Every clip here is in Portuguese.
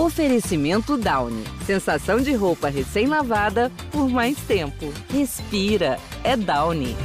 Oferecimento Downy. Sensação de roupa recém-lavada por mais tempo. Respira. É Downy.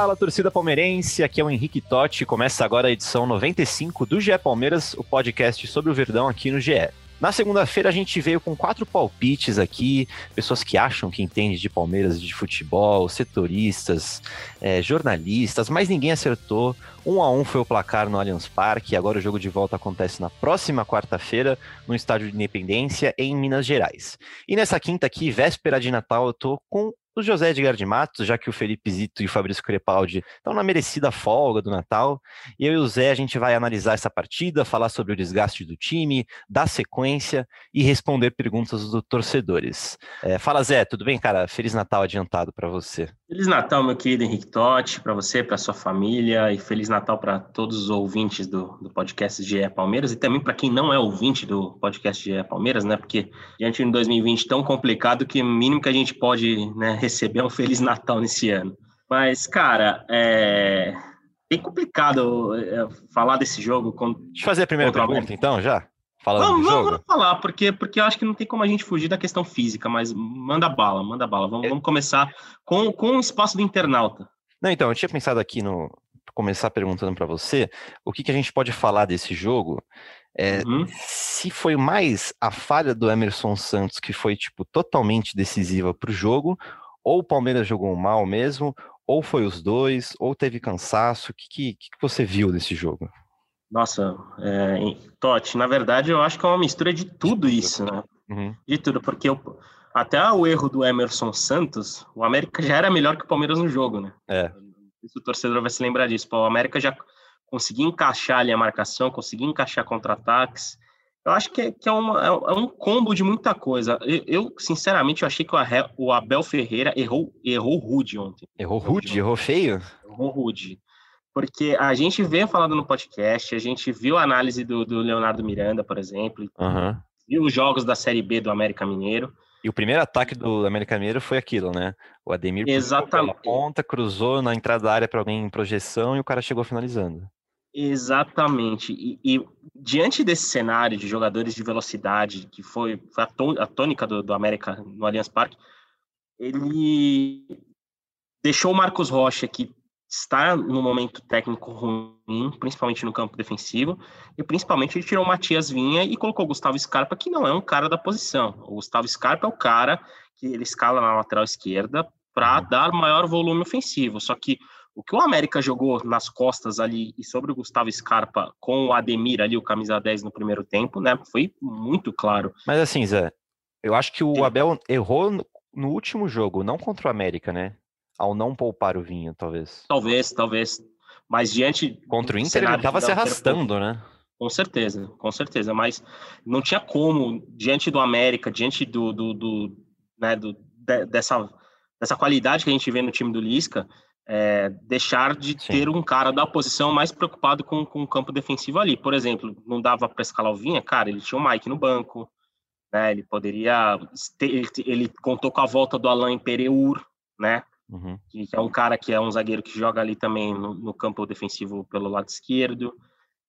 Fala, torcida palmeirense, aqui é o Henrique Totti. Começa agora a edição 95 do GE Palmeiras, o podcast sobre o Verdão aqui no GE. Na segunda-feira a gente veio com quatro palpites aqui, pessoas que acham que entendem de Palmeiras, de futebol, setoristas, é, jornalistas, mas ninguém acertou. Um a um foi o placar no Allianz Parque, agora o jogo de volta acontece na próxima quarta-feira, no Estádio de Independência, em Minas Gerais. E nessa quinta aqui, véspera de Natal, eu tô com o José Edgar de Matos, já que o Felipe Zito e o Fabrício Crepaldi estão na merecida folga do Natal. E eu e o Zé, a gente vai analisar essa partida, falar sobre o desgaste do time, dar sequência e responder perguntas dos torcedores. É, fala, Zé, tudo bem, cara? Feliz Natal adiantado para você. Feliz Natal, meu querido Henrique Totti, para você, para sua família, e Feliz Natal para todos os ouvintes do, do podcast GE Palmeiras, e também para quem não é ouvinte do podcast GE Palmeiras, né? Porque diante de um 2020 tão complicado que o mínimo que a gente pode né, receber é um Feliz Natal nesse ano. Mas, cara, é bem complicado é, falar desse jogo. Com, Deixa eu fazer a primeira pergunta, então, já? Falando vamos, do jogo? Vamos falar, porque, porque eu acho que não tem como a gente fugir da questão física, mas manda bala, manda bala. Vamos, vamos começar com, com o espaço do internauta. Não, então, eu tinha pensado aqui no começar perguntando para você o que, que a gente pode falar desse jogo. É, uhum. Se foi mais a falha do Emerson Santos que foi tipo totalmente decisiva para o jogo, ou o Palmeiras jogou mal mesmo, ou foi os dois, ou teve cansaço. O que, que, que você viu desse jogo? Nossa, é, Totti, na verdade eu acho que é uma mistura de tudo isso, né? Uhum. De tudo, porque eu, até o erro do Emerson Santos, o América já era melhor que o Palmeiras no jogo, né? É. Se o torcedor vai se lembrar disso. Pô, o América já conseguia encaixar ali a marcação, conseguia encaixar contra-ataques. Eu acho que é, que é, uma, é um combo de muita coisa. Eu, eu, sinceramente, eu achei que o Abel Ferreira errou, errou rude ontem. Errou rude? Errou feio? Errou rude porque a gente veio falando no podcast, a gente viu a análise do, do Leonardo Miranda, por exemplo, uhum. viu os jogos da Série B do América Mineiro. E o primeiro ataque do América Mineiro foi aquilo, né? O Ademir Exatamente. pela ponta, cruzou na entrada da área para alguém em projeção e o cara chegou finalizando. Exatamente. E, e, diante desse cenário de jogadores de velocidade, que foi, foi a, tônica do, do América no Allianz Parque, ele deixou o Marcos Rocha, que está no momento técnico ruim, principalmente no campo defensivo, e principalmente ele tirou o Matias Vinha e colocou o Gustavo Scarpa, que não é um cara da posição. O Gustavo Scarpa é o cara que ele escala na lateral esquerda para uhum. dar maior volume ofensivo. Só que o que o América jogou nas costas ali e sobre o Gustavo Scarpa com o Ademir ali, o camisa 10 no primeiro tempo, né, foi muito claro. Mas assim, Zé, eu acho que o Abel errou no último jogo, não contra o América, né? Ao não poupar o Vinho, talvez. Talvez, talvez. Mas diante. Contra o Inter, ele estava se arrastando, né? Com certeza, com certeza. Mas não tinha como, diante do América, diante do, do, do, né, do de, dessa, dessa qualidade que a gente vê no time do Lisca, é, deixar de Sim. ter um cara da oposição mais preocupado com, com o campo defensivo ali. Por exemplo, não dava para escalar o Vinha, cara, ele tinha o Mike no banco, né? Ele poderia. Ter, ele contou com a volta do Alain Pereur, né? Uhum. Que é um cara que é um zagueiro que joga ali também no, no, campo defensivo pelo lado esquerdo.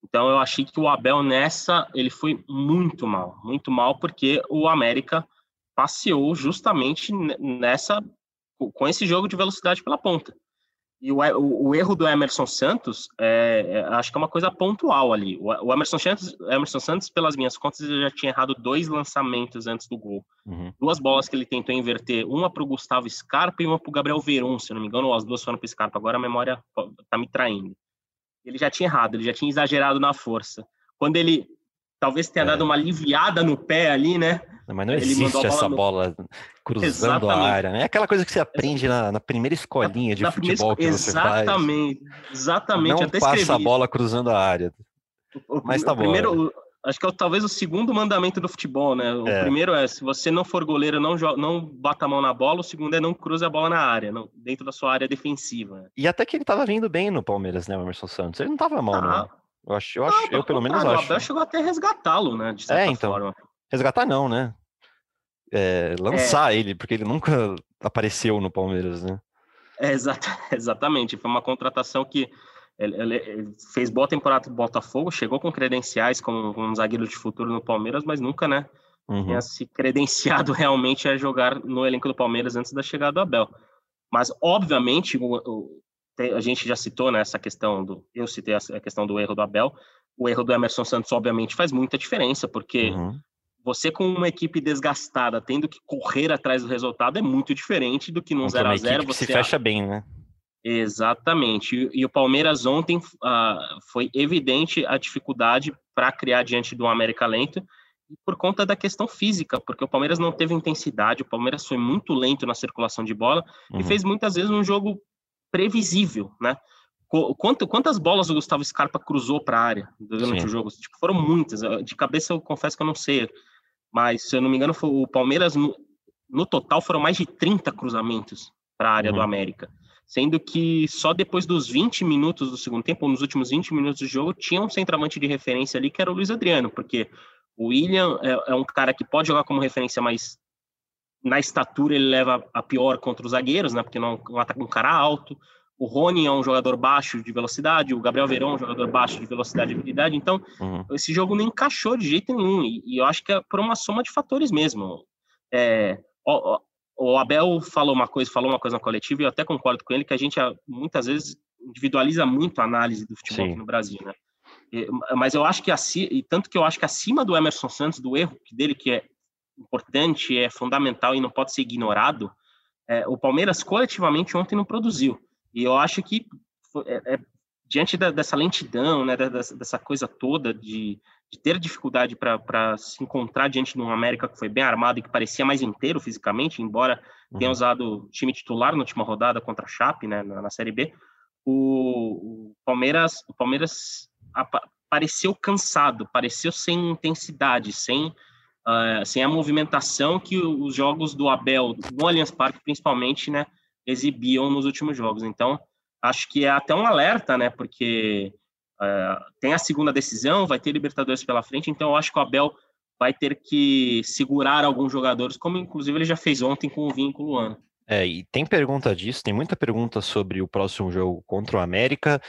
Então eu achei que o Abel nessa ele foi muito mal, muito mal porque o América passeou justamente nessa com esse jogo de velocidade pela ponta. E o, o, o, erro do Emerson Santos, é, é, acho que é uma coisa pontual ali. O, o Emerson, Santos, Emerson Santos, pelas minhas contas, já tinha errado dois lançamentos antes do gol. Uhum. Duas bolas que ele tentou inverter, uma para o Gustavo Scarpa e uma para o Gabriel Veron, se não me engano, as duas foram para o Scarpa. Agora a memória está me traindo. Ele já tinha errado, ele já tinha exagerado na força. Quando ele talvez tenha é. dado uma aliviada no pé ali, né? Mas não existe essa bola cruzando Exatamente. a área, né? É aquela coisa que você aprende na, na primeira escolinha de na futebol primeira... que você Exatamente. faz. Exatamente. Não Até passa escrevi. a bola cruzando a área. O, Mas tá bom. primeiro, o- acho que é talvez o segundo mandamento do futebol, né? O É. primeiro é, se você não for goleiro, não, não bata a mão na bola. O segundo é não cruze a bola na área, não- dentro da sua área defensiva. E até que ele tava vindo bem no Palmeiras, né, o Emerson Santos? Ele não tava mal, Ah, não. Eu acho, eu, acho, eu pelo menos acho. O Abel chegou até a resgatá-lo, né? De certa É, então. forma. Resgatar não, né? É, lançar ele, porque ele nunca apareceu no Palmeiras, né? É, exata- exatamente. Foi uma contratação que ele, ele- fez boa temporada do Botafogo, chegou com credenciais como um zagueiro de futuro no Palmeiras, mas nunca, né? Uhum. Tinha se credenciado realmente a jogar no elenco do Palmeiras antes da chegada do Abel. Mas, obviamente, o- o- a gente já citou né, essa questão do. Eu citei a questão do erro do Abel. O erro do Emerson Santos, obviamente, faz muita diferença, porque Uhum. Você, com uma equipe desgastada, tendo que correr atrás do resultado, é muito diferente do que num Contra uma 0 a 0 equipe que você se fecha bem, né? Exatamente. E, e o Palmeiras ontem ah, foi evidente a dificuldade para criar diante do América lento por conta da questão física, porque o Palmeiras não teve intensidade, o Palmeiras foi muito lento na circulação de bola Uhum. e fez muitas vezes um jogo previsível, né? Qu- Quanto, quantas bolas o Gustavo Scarpa cruzou para a área durante Sim. o jogo? Tipo, foram muitas. De cabeça eu confesso que eu não sei, mas se eu não me engano, foi o Palmeiras no, no total foram mais de 30 cruzamentos para a área Uhum. do América sendo que só depois dos 20 minutos do segundo tempo, ou nos últimos 20 minutos do jogo, tinha um centroavante de referência ali que era o Luiz Adriano, porque o William é, é um cara que pode jogar como referência, mas na estatura ele leva a pior contra os zagueiros, né? Porque não, não ataca um cara alto. O Rony é um jogador baixo de velocidade, o Gabriel Verão é um jogador baixo de velocidade e habilidade, então Uhum. esse jogo não encaixou de jeito nenhum, e, e eu acho que é por uma soma de fatores mesmo. É, ó, o Abel falou uma coisa, falou uma coisa na coletiva, e eu até concordo com ele, que a gente muitas vezes individualiza muito a análise do futebol Sim. aqui no Brasil, né? E- Mas eu acho que assim, e tanto que eu acho que acima do Emerson Santos, do erro dele que é importante, é fundamental e não pode ser ignorado, é, o Palmeiras coletivamente ontem não produziu. E eu acho que é- é, diante da- dessa lentidão, né, dessa, dessa coisa toda de, de ter dificuldade para se encontrar diante de um América que foi bem armado e que parecia mais inteiro fisicamente, embora tenha Uhum. usado time titular na última rodada contra a Chape, né, na, na Série B, o, o Palmeiras, o Palmeiras apa- pareceu cansado, pareceu sem intensidade, sem ah, sem a movimentação que os jogos do Abel no Allianz Parque principalmente, né, exibiam nos últimos jogos. Então, acho que é até um alerta, né, porque ah, tem a segunda decisão, vai ter Libertadores pela frente, então eu acho que o Abel vai ter que segurar alguns jogadores, como inclusive ele já fez ontem com o Vinho e com o Luan. É, e tem pergunta disso, tem muita pergunta sobre o próximo jogo contra o América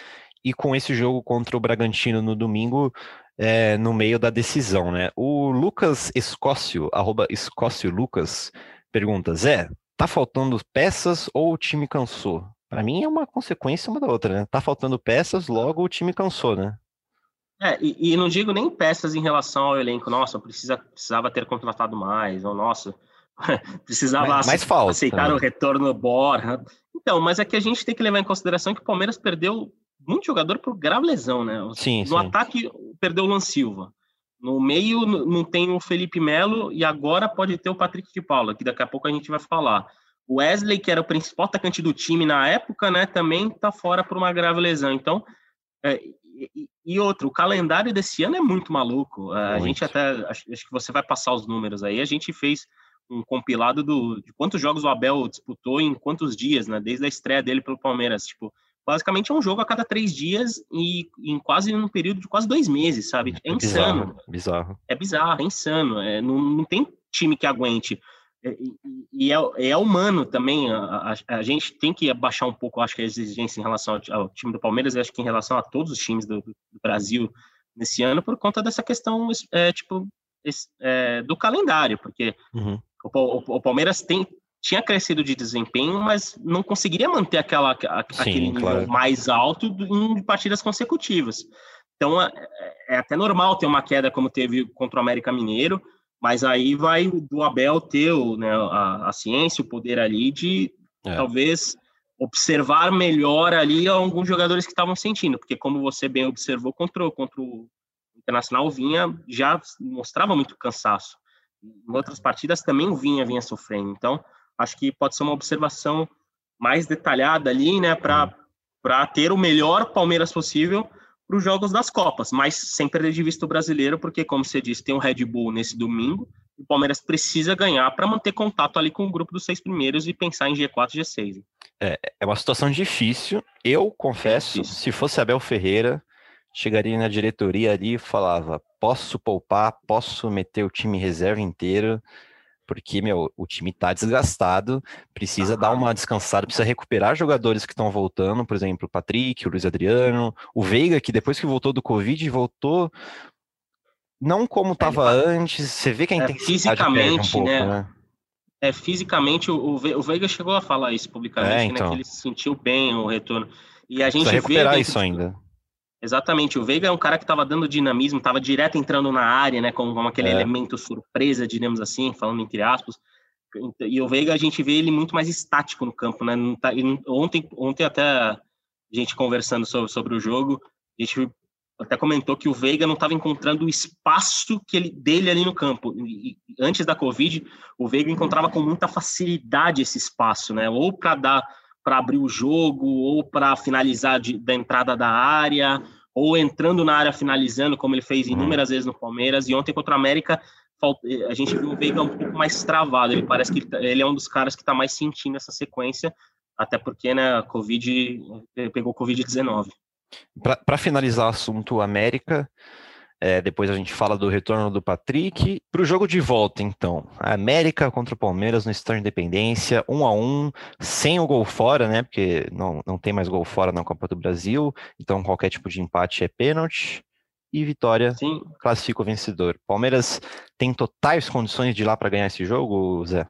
e com esse jogo contra o Bragantino no domingo, é, no meio da decisão, né? O Lucas Escócio, arroba Escócio Lucas, pergunta: Zé, tá faltando peças ou o time cansou? Para mim é uma consequência uma da outra, né? Tá faltando peças, logo o time cansou, né? É, e, e não digo nem peças em relação ao elenco, nossa, precisa, precisava ter contratado mais, ou nossa, precisava Mas- mas falta, aceitar né? o retorno do Borja. Então, mas é que a gente tem que levar em consideração que o Palmeiras perdeu muito jogador por grave lesão, né? Sim, no sim. ataque, perdeu o Lan Silva. No meio, não tem o Felipe Melo e agora pode ter o Patrick de Paula, que daqui a pouco a gente vai falar. O Wesley, que era o principal atacante do time na época, né, também tá fora por uma grave lesão. Então, é, e, e- outro, o calendário desse ano é muito maluco. É, A Muito. gente até, acho, acho que você vai passar os números aí, a gente fez um compilado do, de quantos jogos o Abel disputou em quantos dias, né, desde a estreia dele pelo Palmeiras. Tipo, basicamente é um jogo a cada três dias e em quase um período de quase dois meses, sabe? É insano bizarro, bizarro. é bizarro, é insano. É, não, não tem time que aguente. É, E, é, é humano também. A, a- a gente tem que abaixar um pouco, acho que a exigência em relação ao, ao time do Palmeiras, e acho que em relação a todos os times do, do Brasil nesse ano, por conta dessa questão é, tipo, é, do calendário, porque Uhum. o, Pa- o- o Palmeiras tem, tinha crescido de desempenho, mas não conseguiria manter aquela, a- aquele nível claro. mais alto em partidas consecutivas. Então é, é até normal ter uma queda como teve contra o América Mineiro, mas aí vai do Abel ter o, né, a, a ciência, o poder ali de É. talvez observar melhor ali alguns jogadores que estavam sentindo, porque como você bem observou contra, o- contra o Internacional, Vinha já mostrava muito cansaço. Em outras partidas também o Vinha vinha sofrendo. Então, acho que pode ser uma observação mais detalhada ali, né, para para ter o melhor Palmeiras possível para os jogos das Copas, mas sem perder de vista o brasileiro, porque, como você disse, tem um Red Bull nesse domingo, o Palmeiras precisa ganhar para manter contato ali com o grupo dos seis primeiros e pensar em G4 e G6. É, é uma situação difícil. Eu confesso, é se fosse Abel Ferreira, chegaria na diretoria ali e falava: posso poupar, posso meter o time reserva inteiro, porque, meu, o time tá desgastado, precisa dar uma descansada, precisa recuperar jogadores que estão voltando, por exemplo, o Patrick, o Luiz Adriano, o Veiga, que depois que voltou do Covid, voltou não como estava antes, você vê que a é, fisicamente, um pouco, né? né? É, fisicamente, o, o Veiga chegou a falar isso publicamente, é, então. né, que então. ele se sentiu bem o retorno. E a gente Precisa recuperar isso ainda. Exatamente, o Veiga é um cara que estava dando dinamismo, estava direto entrando na área, né, como, como aquele é. elemento surpresa, digamos assim, falando entre aspas. E o Veiga a gente vê ele muito mais estático no campo, né? Tá, ontem, ontem até a gente conversando sobre, sobre o jogo, a gente até comentou que o Veiga não estava encontrando o espaço que ele, dele ali no campo. E, antes da Covid, o Veiga encontrava com muita facilidade esse espaço, né? Ou para dar para abrir o jogo, ou para finalizar de, da entrada da área, ou entrando na área finalizando, como ele fez inúmeras vezes no Palmeiras. E ontem contra o América, a gente viu o Veiga um pouco mais travado. Ele parece que ele, tá, ele é um dos caras que está mais sentindo essa sequência, até porque né, a Covid pegou Covid-19. Para finalizar o assunto América, é, depois a gente fala do retorno do Patrick. Para o jogo de volta, então, a América contra o Palmeiras no Estádio Independência, um a um, sem o gol fora, né? Porque não, não tem mais gol fora na Copa do Brasil, então qualquer tipo de empate é pênalti. E vitória Sim. classifica o vencedor. Palmeiras tem totais condições de ir lá para ganhar esse jogo, Zé?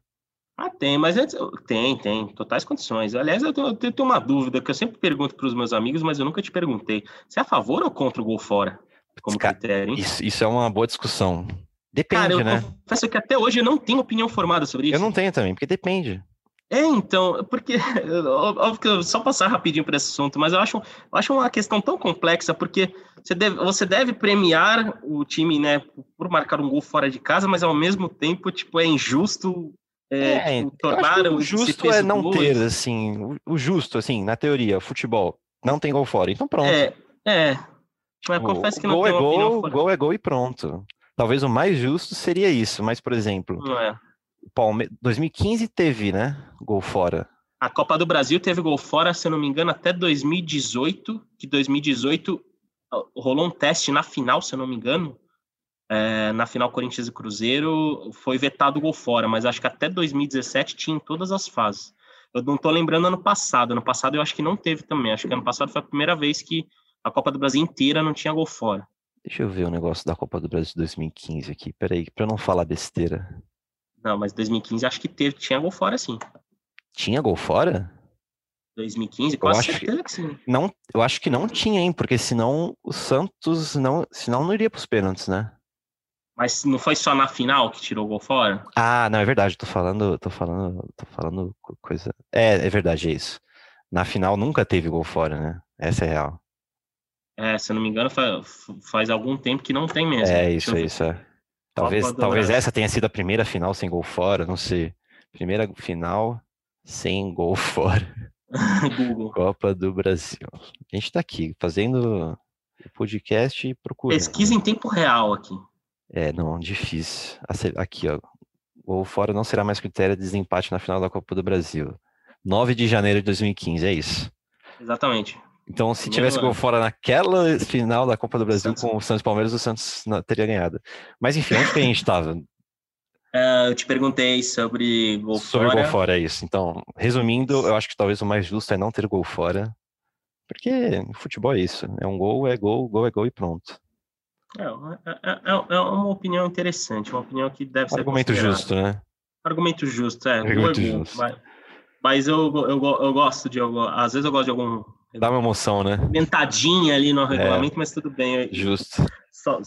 Ah, tem, mas é, tem, tem, totais condições. Aliás, eu tenho, eu tenho uma dúvida que eu sempre pergunto para os meus amigos, mas eu nunca te perguntei. Você é a favor ou contra o gol fora? Como Cara, critério, hein? Isso, isso, é uma boa discussão. Depende, Cara, eu né? confesso que até hoje eu não tenho opinião formada sobre isso. Eu não tenho também, porque depende. É, então, porque, óbvio que eu só passar rapidinho para esse assunto, mas eu acho, eu acho uma questão tão complexa, porque você deve, você deve premiar o time, né, por marcar um gol fora de casa, mas ao mesmo tempo, tipo, é injusto é, é tipo, tornar o justo é não ter, assim, o, o, justo, assim, na teoria, futebol, não tem gol fora, então pronto. É, é, mas tipo, confesso que não gol é gol, gol é gol e pronto. Talvez o mais justo seria isso, mas, por exemplo, é. Palme... 2015 teve, né? Gol fora. A Copa do Brasil teve gol fora, se eu não me engano, até 2018, que 2018 rolou um teste na final, se eu não me engano. É, na final Corinthians e Cruzeiro foi vetado o gol fora, mas acho que até 2017 tinha em todas as fases. Eu não tô lembrando ano passado. Ano passado eu acho que não teve também. Acho que ano passado foi a primeira vez que a Copa do Brasil inteira não tinha gol fora. Deixa eu ver o negócio da Copa do Brasil de 2015 aqui. Peraí, pra não falar besteira. Não, mas 2015 acho que teve, tinha gol fora sim. Tinha gol fora? 2015, quase eu certeza que, que, sim. Não, eu acho que não tinha, hein? Porque senão o Santos não, senão não iria para os pênaltis, né? Mas não foi só na final que tirou o gol fora? Ah, não, é verdade. Tô falando, tô falando, tô falando coisa. É, é verdade, é isso. Na final nunca teve gol fora, né? Essa é real. É, se eu não me engano, faz, faz algum tempo que não tem mesmo. É, isso, isso. É. Talvez, talvez essa tenha sido a primeira final sem gol fora, não sei. Primeira final sem gol fora. Google. Copa do Brasil. A gente tá aqui fazendo podcast e procurando. Pesquisa em tempo real aqui. É, não, difícil. Aqui, ó. Gol fora não será mais critério de desempate na final da Copa do Brasil. 9 de janeiro de 2015, é isso. Exatamente. Então, se tivesse gol fora naquela final da Copa do Brasil com o Santos Palmeiras, o Santos teria ganhado. Mas enfim, onde que a gente estava? Uh, eu te perguntei sobre gol sobre fora. Sobre gol fora, é isso. Então, resumindo, eu acho que talvez o mais justo é não ter gol fora. Porque futebol é isso. É um gol, é gol, gol é gol e pronto. É, é, é, é uma opinião interessante, uma opinião que deve ser. Argumento justo, né? Argumento justo, é. Argumento justo. Mas, mas eu, eu, eu, gosto de. Às vezes eu gosto de algum Dá uma emoção, né? Mentadinha ali no regulamento, é, mas tudo bem. Justo. Só,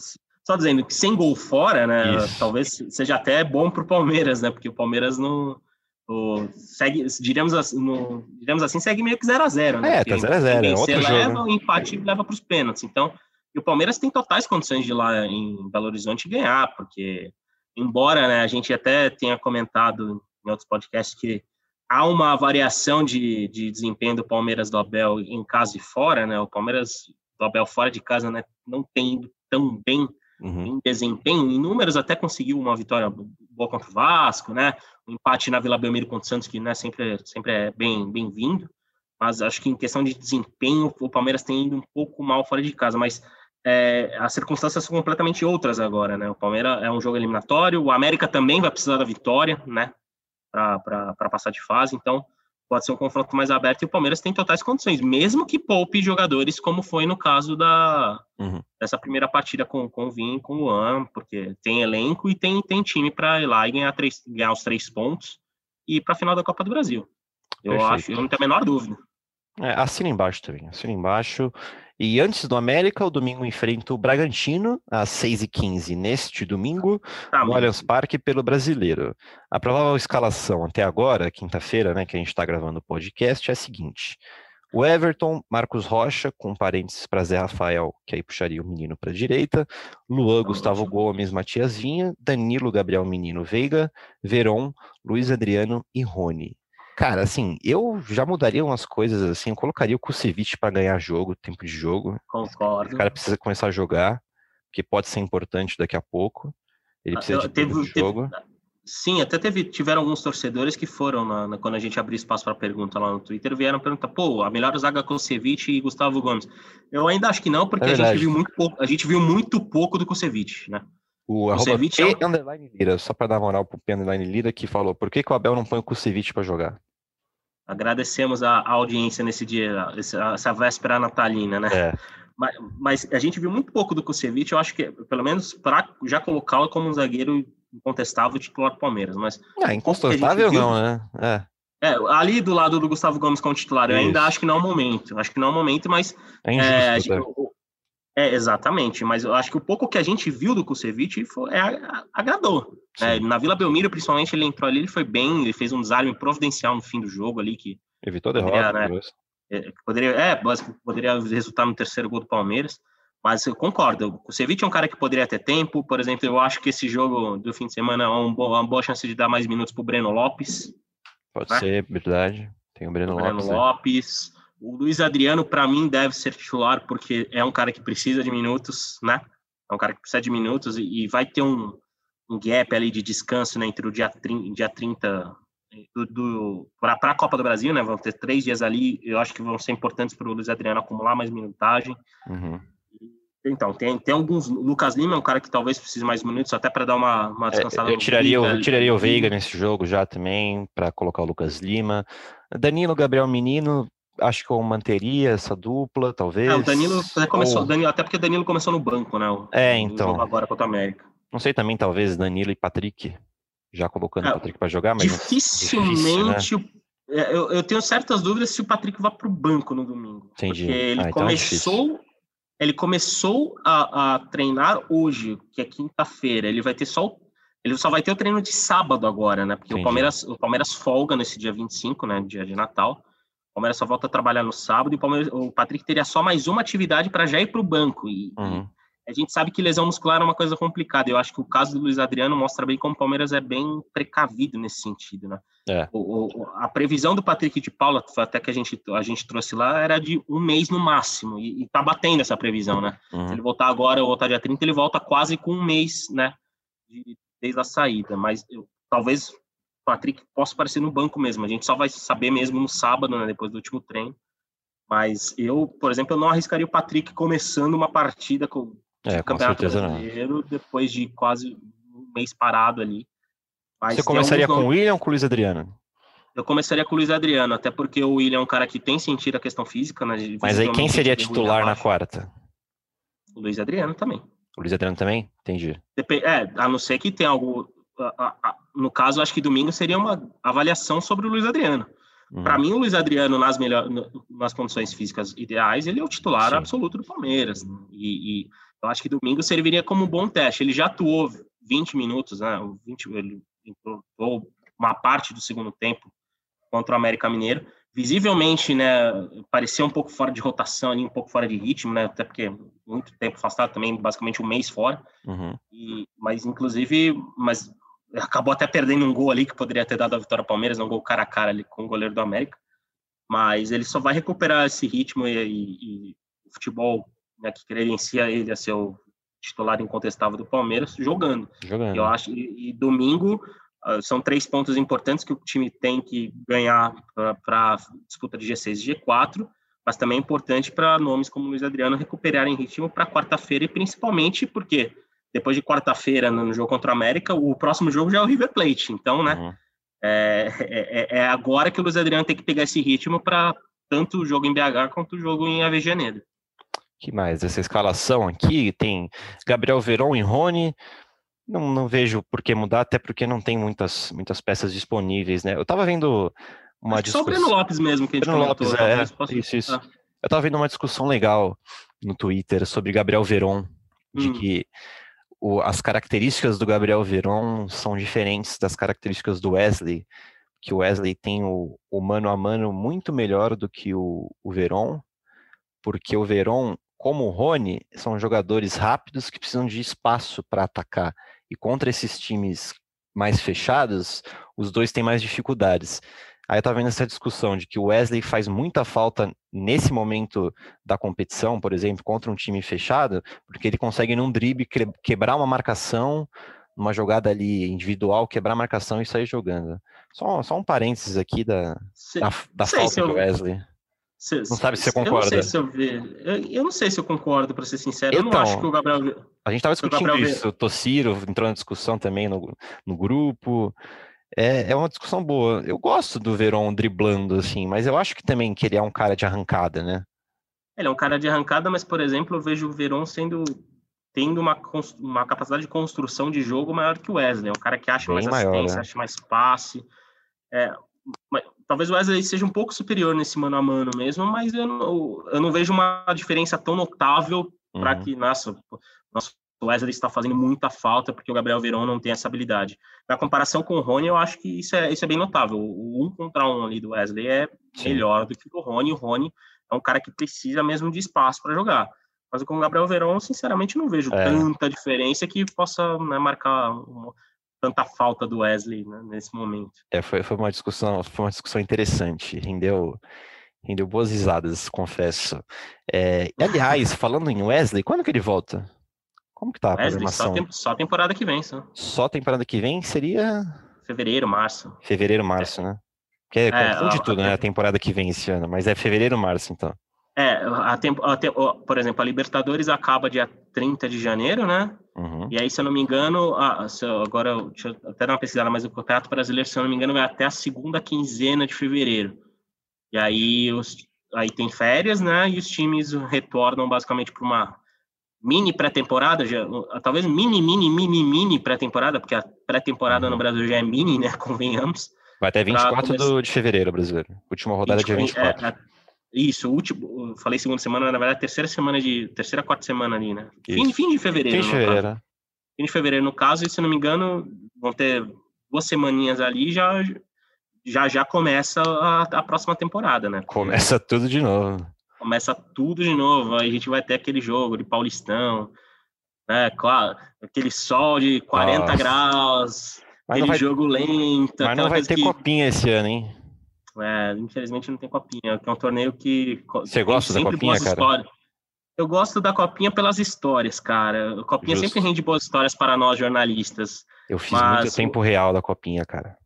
só dizendo que sem gol fora, né? Isso. Talvez seja até bom para o Palmeiras, né? Porque o Palmeiras não. O, segue, diremos, assim, no, diremos assim, segue meio que 0x0, né? É, tá 0x0, é outro leva, jogo. o empate leva para os pênaltis. Então, e o Palmeiras tem totais condições de ir lá em Belo Horizonte ganhar, porque, embora né, a gente até tenha comentado em outros podcasts que há uma variação de, de desempenho do Palmeiras do Abel em casa e fora, né? O Palmeiras do Abel fora de casa né, não tem ido tão bem uhum. em desempenho. Em números até conseguiu uma vitória boa contra o Vasco, né? Um empate na Vila Belmiro contra o Santos, que né, sempre, sempre é bem bem-vindo. Mas acho que em questão de desempenho, o Palmeiras tem ido um pouco mal fora de casa. Mas é, as circunstâncias são completamente outras agora, né? O Palmeiras é um jogo eliminatório, o América também vai precisar da vitória, né? Para passar de fase. Então, pode ser um confronto mais aberto e o Palmeiras tem totais condições, mesmo que poupe jogadores, como foi no caso da uhum. dessa primeira partida com, com o Vim com o Luan, porque tem elenco e tem, tem time para ir lá e ganhar, três, ganhar os três pontos e ir para a final da Copa do Brasil. Eu Perfeito. acho, eu não tenho a menor dúvida. É, assina embaixo também, assina embaixo. E antes do América, o domingo enfrenta o Bragantino, às 6h15, neste domingo, ah, no Allianz Parque, pelo Brasileiro. A provável escalação até agora, quinta-feira, né, que a gente está gravando o podcast, é a seguinte. O Everton, Marcos Rocha, com parênteses para Zé Rafael, que aí puxaria o menino para a direita, Luan, Gustavo Gomes, Matias Vinha, Danilo, Gabriel Menino Veiga, Veron, Luiz Adriano e Rony. Cara, assim, eu já mudaria umas coisas assim, eu colocaria o Kusevich para ganhar jogo, tempo de jogo. Concordo. O cara precisa começar a jogar, que pode ser importante daqui a pouco. Ele ah, precisa de teve, de jogo. Teve, sim, até teve, tiveram alguns torcedores que foram, na, na, quando a gente abriu espaço para pergunta lá no Twitter, vieram perguntar, pô, a melhor zaga Kusevich e Gustavo Gomes. Eu ainda acho que não, porque é a gente viu muito pouco, a gente viu muito pouco do Kusevich, né? O Kusevich é underline Lira, só para dar moral pro P underline Lira, que falou, por que, que o Abel não põe o Kusevich para jogar? Agradecemos a audiência nesse dia, essa véspera natalina, né? É. Mas, mas, a gente viu muito pouco do Kusevich, eu acho que, pelo menos, para já colocá-lo como um zagueiro incontestável titular do Palmeiras. Mas ah, incontestável viu, não, né? É. É, ali do lado do Gustavo Gomes como titular, eu ainda acho que não é o momento. Acho que não é o momento, mas. É injusto, é, gente, é, exatamente, mas eu acho que o pouco que a gente viu do Kusevich foi, é, agradou. É, na Vila Belmiro, principalmente, ele entrou ali, ele foi bem, ele fez um desarme providencial no fim do jogo ali, que... Evitou a derrota. Né, é, poderia, é, poderia resultar no terceiro gol do Palmeiras, mas eu concordo, o Kusevich é um cara que poderia ter tempo, por exemplo, eu acho que esse jogo do fim de semana é uma boa, uma boa chance de dar mais minutos para o Breno Lopes. Pode né? ser, verdade. Tem o Breno, o Breno Lopes. Lopes o Luiz Adriano, para mim, deve ser titular, porque é um cara que precisa de minutos, né? É um cara que precisa de minutos e, e vai ter um, um, gap ali de descanso né, entre o dia 30, dia 30 do, do para a Copa do Brasil, né? Vão ter três dias ali, eu acho que vão ser importantes para o Luiz Adriano acumular mais minutagem. Uhum. Então, tem, tem alguns. Lucas Lima é um cara que talvez precise mais minutos, até para dar uma, uma descansada. É, eu tiraria, eu tiraria o Veiga nesse jogo já também, para colocar o Lucas Lima. Danilo, Gabriel Menino, acho que eu manteria essa dupla, talvez. É, o Danilo até começou, Ou... Danilo, até porque o Danilo começou no banco, né? O, é, então. Agora contra a América. Não sei também, talvez Danilo e Patrick, já colocando é, o Patrick para jogar, mas dificilmente. Difícil, né? eu, eu, tenho certas dúvidas se o Patrick vai para o banco no domingo. Entendi. Porque ele ah, então é começou, é ele começou a, a, treinar hoje, que é quinta-feira. Ele vai ter só ele só vai ter o treino de sábado agora, né? Porque o Palmeiras, o Palmeiras folga nesse dia 25, né? Dia de Natal. Palmeiras só volta a trabalhar no sábado e o, o Patrick teria só mais uma atividade para já ir para o banco. E, uhum. e, a gente sabe que lesão muscular é uma coisa complicada. Eu acho que o caso do Luiz Adriano mostra bem como o Palmeiras é bem precavido nesse sentido, né? É. O, o, a previsão do Patrick de Paula, até que a gente, a gente trouxe lá, era de um mês no máximo. E, e tá batendo essa previsão, né? Uhum. Se ele voltar agora ou voltar dia 30, ele volta quase com um mês, né? De, desde a saída. Mas eu, talvez Patrick possa aparecer no banco mesmo. A gente só vai saber mesmo no sábado, né, depois do último treino. Mas eu, por exemplo, eu não arriscaria o Patrick começando uma partida com é, com Campeonato Brasileiro não. depois de quase um mês parado ali. Mas Você começaria com o William ou com o Luiz Adriano? Eu começaria com o Luiz Adriano, até porque o William é um cara que tem sentido a questão física, né? Mas aí quem seria titular na quarta? O Luiz Adriano também. O Luiz Adriano também? Entendi. É, a não ser que tenha algo no caso, acho que domingo seria uma avaliação sobre o Luiz Adriano. Uhum. Para mim, o Luiz Adriano, nas, melhor, nas condições físicas ideais, ele é o titular Sim. absoluto do Palmeiras. E, e, eu acho que domingo serviria como um bom teste. Ele já atuou 20 minutos, né? 20, ele atuou uma parte do segundo tempo contra o América Mineiro. Visivelmente, né, parecia um pouco fora de rotação ali, um pouco fora de ritmo, né? Até porque muito tempo afastado também, basicamente um mês fora. Uhum. E, mas, inclusive, mas acabou até perdendo um gol ali que poderia ter dado a vitória ao Palmeiras, um gol cara a cara ali com o goleiro do América. Mas ele só vai recuperar esse ritmo e, e, e o futebol né, que credencia ele a ser o titular incontestável do Palmeiras, jogando. Jogando. Eu acho e, e domingo uh, são três pontos importantes que o time tem que ganhar para disputa de G6 e G4, mas também é importante para nomes como Luiz Adriano recuperarem ritmo para quarta-feira e principalmente porque depois de quarta-feira no jogo contra o América, o próximo jogo já é o River Plate. Então, né? Uhum. É, é, é, agora que o Luiz Adriano tem que pegar esse ritmo para tanto o jogo em BH quanto o jogo em AV Janeiro. que mais? Essa escalação aqui tem Gabriel Veron e Rony. Não, não vejo por que mudar, até porque não tem muitas, muitas peças disponíveis, né? Eu tava vendo uma discussão... Só o Breno Lopes mesmo que a gente Breno comentou. Lopes, é, posso... isso, isso. Ah. Eu tava vendo uma discussão legal no Twitter sobre Gabriel Veron, de hum. que o, as características do Gabriel Veron são diferentes das características do Wesley, que o Wesley tem o, o mano a mano muito melhor do que o, o Veron, porque o Veron, como o Rony, são jogadores rápidos que precisam de espaço para atacar. E contra esses times mais fechados, os dois têm mais dificuldades. Aí eu tava vendo essa discussão de que o Wesley faz muita falta nesse momento da competição, por exemplo, contra um time fechado, porque ele consegue num drible quebrar uma marcação, uma jogada ali individual, quebrar a marcação e sair jogando. Só, só um parênteses aqui da, se, da, da falta eu, do Wesley. Se, não sabe se você concorda. Eu não sei se eu, eu, eu não sei se eu concordo, para ser sincero. Então, eu não acho então, que o Gabriel. A gente estava discutindo Gabriel... isso. O Tociro entrou na discussão também no, no grupo é, é uma discussão boa. Eu gosto do Veron driblando, assim, mas eu acho que também que ele é um cara de arrancada, né? Ele é um cara de arrancada, mas, por exemplo, eu vejo o Veron sendo tendo uma, uma capacidade de construção de jogo maior que o Wesley. É um cara que acha Bem mais maior, assistência, né? acha mais passe. É, mas, talvez o Wesley seja um pouco superior nesse mano a mano mesmo, mas eu não, eu não vejo uma diferença tão notável para uhum. que, nossa, nosso o Wesley está fazendo muita falta porque o Gabriel Verón não tem essa habilidade. Na comparação com o Rony, eu acho que isso é, isso é bem notável. O um contra um ali do Wesley é Sim. melhor do que o Rony. O Rony é um cara que precisa mesmo de espaço para jogar. Mas com o Gabriel Verón, sinceramente, não vejo é. tanta diferença que possa né, marcar uma, tanta falta do Wesley né, nesse momento. É, foi, foi uma discussão, foi uma discussão interessante. Rendeu rendeu boas risadas, confesso. É, aliás, falando em Wesley, quando que ele volta? Como que tá a Wesley, programação? Só, tem, só temporada que vem, só. Só temporada que vem seria... Fevereiro, março. Fevereiro, março, é. né? Porque é, confunde tudo, né? A temporada que vem esse ano, mas é fevereiro, março, então. É, a tempo, a por exemplo, a Libertadores acaba dia 30 de janeiro, né? Uhum. E aí, se eu não me engano, a, eu, agora, deixa eu até dar uma pesquisada, mas o Campeonato Brasileiro, se eu não me engano, vai até a segunda quinzena de fevereiro. E aí, os, aí tem férias, né? E os times retornam basicamente para uma mini pré-temporada, talvez mini, mini, mini, mini pré-temporada, porque a pré-temporada no uhum. Brasil já é mini, né? Convenhamos. Vai até 24 começar... do, de fevereiro, brasileiro. Última rodada 20, dia 24. É, é, isso, último, falei segunda semana, na verdade, terceira semana de. Terceira, quarta semana ali, né? Fim, fim de fevereiro. Fim de fevereiro. Caso. Fim de fevereiro, no caso, e se não me engano, vão ter duas semaninhas ali já já já começa a, a próxima temporada, né? Começa tudo de novo começa tudo de novo, aí a gente vai ter aquele jogo de Paulistão, né, claro, aquele sol de 40 Nossa. graus, mas aquele vai... jogo lento. Mas não vai ter que... copinha esse ano, hein? É, infelizmente não tem copinha, que é um torneio que... Você gosta da copinha, cara? Histórias. Eu gosto da copinha pelas histórias, cara. A copinha Justo. sempre rende boas histórias para nós jornalistas. Eu fiz mas... muito tempo real da copinha, cara.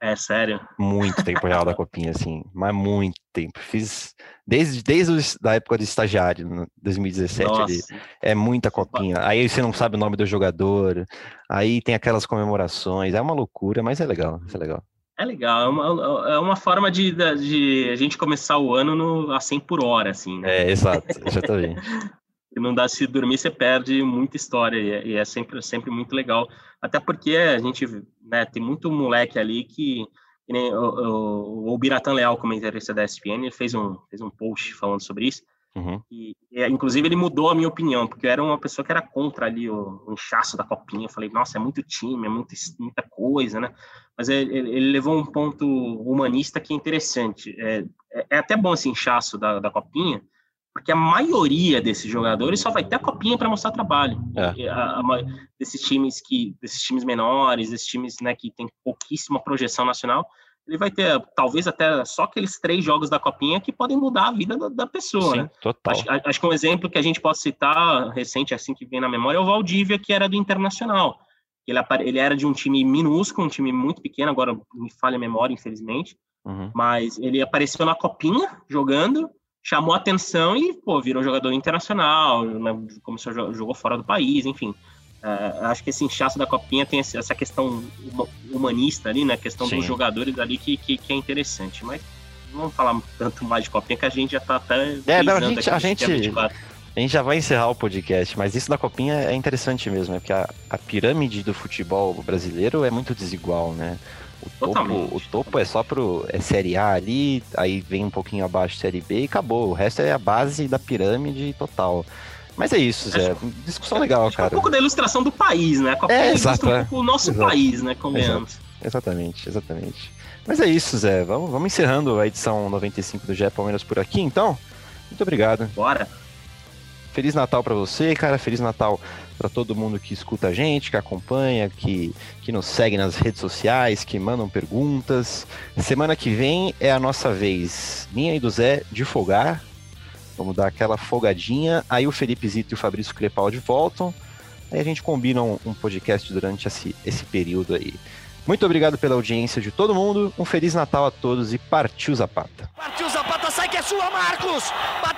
É sério? Muito tempo real da copinha, assim, mas muito tempo. Fiz desde, desde a época de estagiário, 2017 ali. É muita copinha. Aí você não sabe o nome do jogador, aí tem aquelas comemorações, é uma loucura, mas é legal, é legal. É legal, é uma, é uma forma de, de a gente começar o ano no, a 100 por hora, assim, né? É, exato, exatamente. não dá se dormir, você perde muita história, e é, e é sempre, sempre muito legal. Até porque a gente né, tem muito moleque ali que, que nem o, o, o Biratan Leal, comentarista da ESPN, ele fez um, fez um post falando sobre isso. Uhum. E, e, inclusive, ele mudou a minha opinião, porque eu era uma pessoa que era contra ali o, o inchaço da copinha. Eu falei, nossa, é muito time, é muito, muita coisa, né? Mas ele, ele, levou um ponto humanista que é interessante. É, é, é até bom esse inchaço da, da copinha, porque a maioria desses jogadores só vai ter a copinha para mostrar trabalho. É. A, a, desses times que, desses times menores, desses times né, que tem pouquíssima projeção nacional, ele vai ter talvez até só aqueles três jogos da copinha que podem mudar a vida da, da pessoa, Sim, né? Total. Acho, acho, que um exemplo que a gente pode citar recente, assim que vem na memória, é o Valdívia, que era do Internacional. Ele, ele era de um time minúsculo, um time muito pequeno, agora me falha a memória, infelizmente. Uhum. Mas ele apareceu na copinha jogando, chamou atenção e, pô, virou jogador internacional, né, começou a jogou fora do país, enfim. Uh, acho que esse inchaço da copinha tem essa questão humanista ali, né? A questão Sim. dos jogadores ali que, que, que, é interessante. Mas não vamos falar tanto mais de copinha que a gente já tá até. É, não, a gente, a gente, a gente já vai encerrar o podcast, mas isso da copinha é interessante mesmo, é porque a, a pirâmide do futebol brasileiro é muito desigual, né? O topo, o topo é só pro é Série A ali, aí vem um pouquinho abaixo Série B e acabou. O resto é a base da pirâmide total. Mas é isso, Zé. Acho, Discussão legal, cara. É um pouco da ilustração do país, né? A é, exato, um pouco o nosso exato. país, né? Convenhamos. Exatamente, exatamente. Mas é isso, Zé. Vamos, vamos encerrando a edição 95 do GE Palmeiras por aqui, então. Muito obrigado. Bora. Feliz Natal para você, cara. Feliz Natal para todo mundo que escuta a gente, que acompanha, que, que nos segue nas redes sociais, que mandam perguntas. Semana que vem é a nossa vez, minha e do Zé, de folgar. Vamos dar aquela folgadinha. Aí o Felipe Zito e o Fabrício Crepaldi voltam. Aí a gente combina um, um podcast durante esse, esse período aí. Muito obrigado pela audiência de todo mundo. Um Feliz Natal a todos e partiu Zapata. Partiu Zapata, sai que é sua, Marcos! Bateu!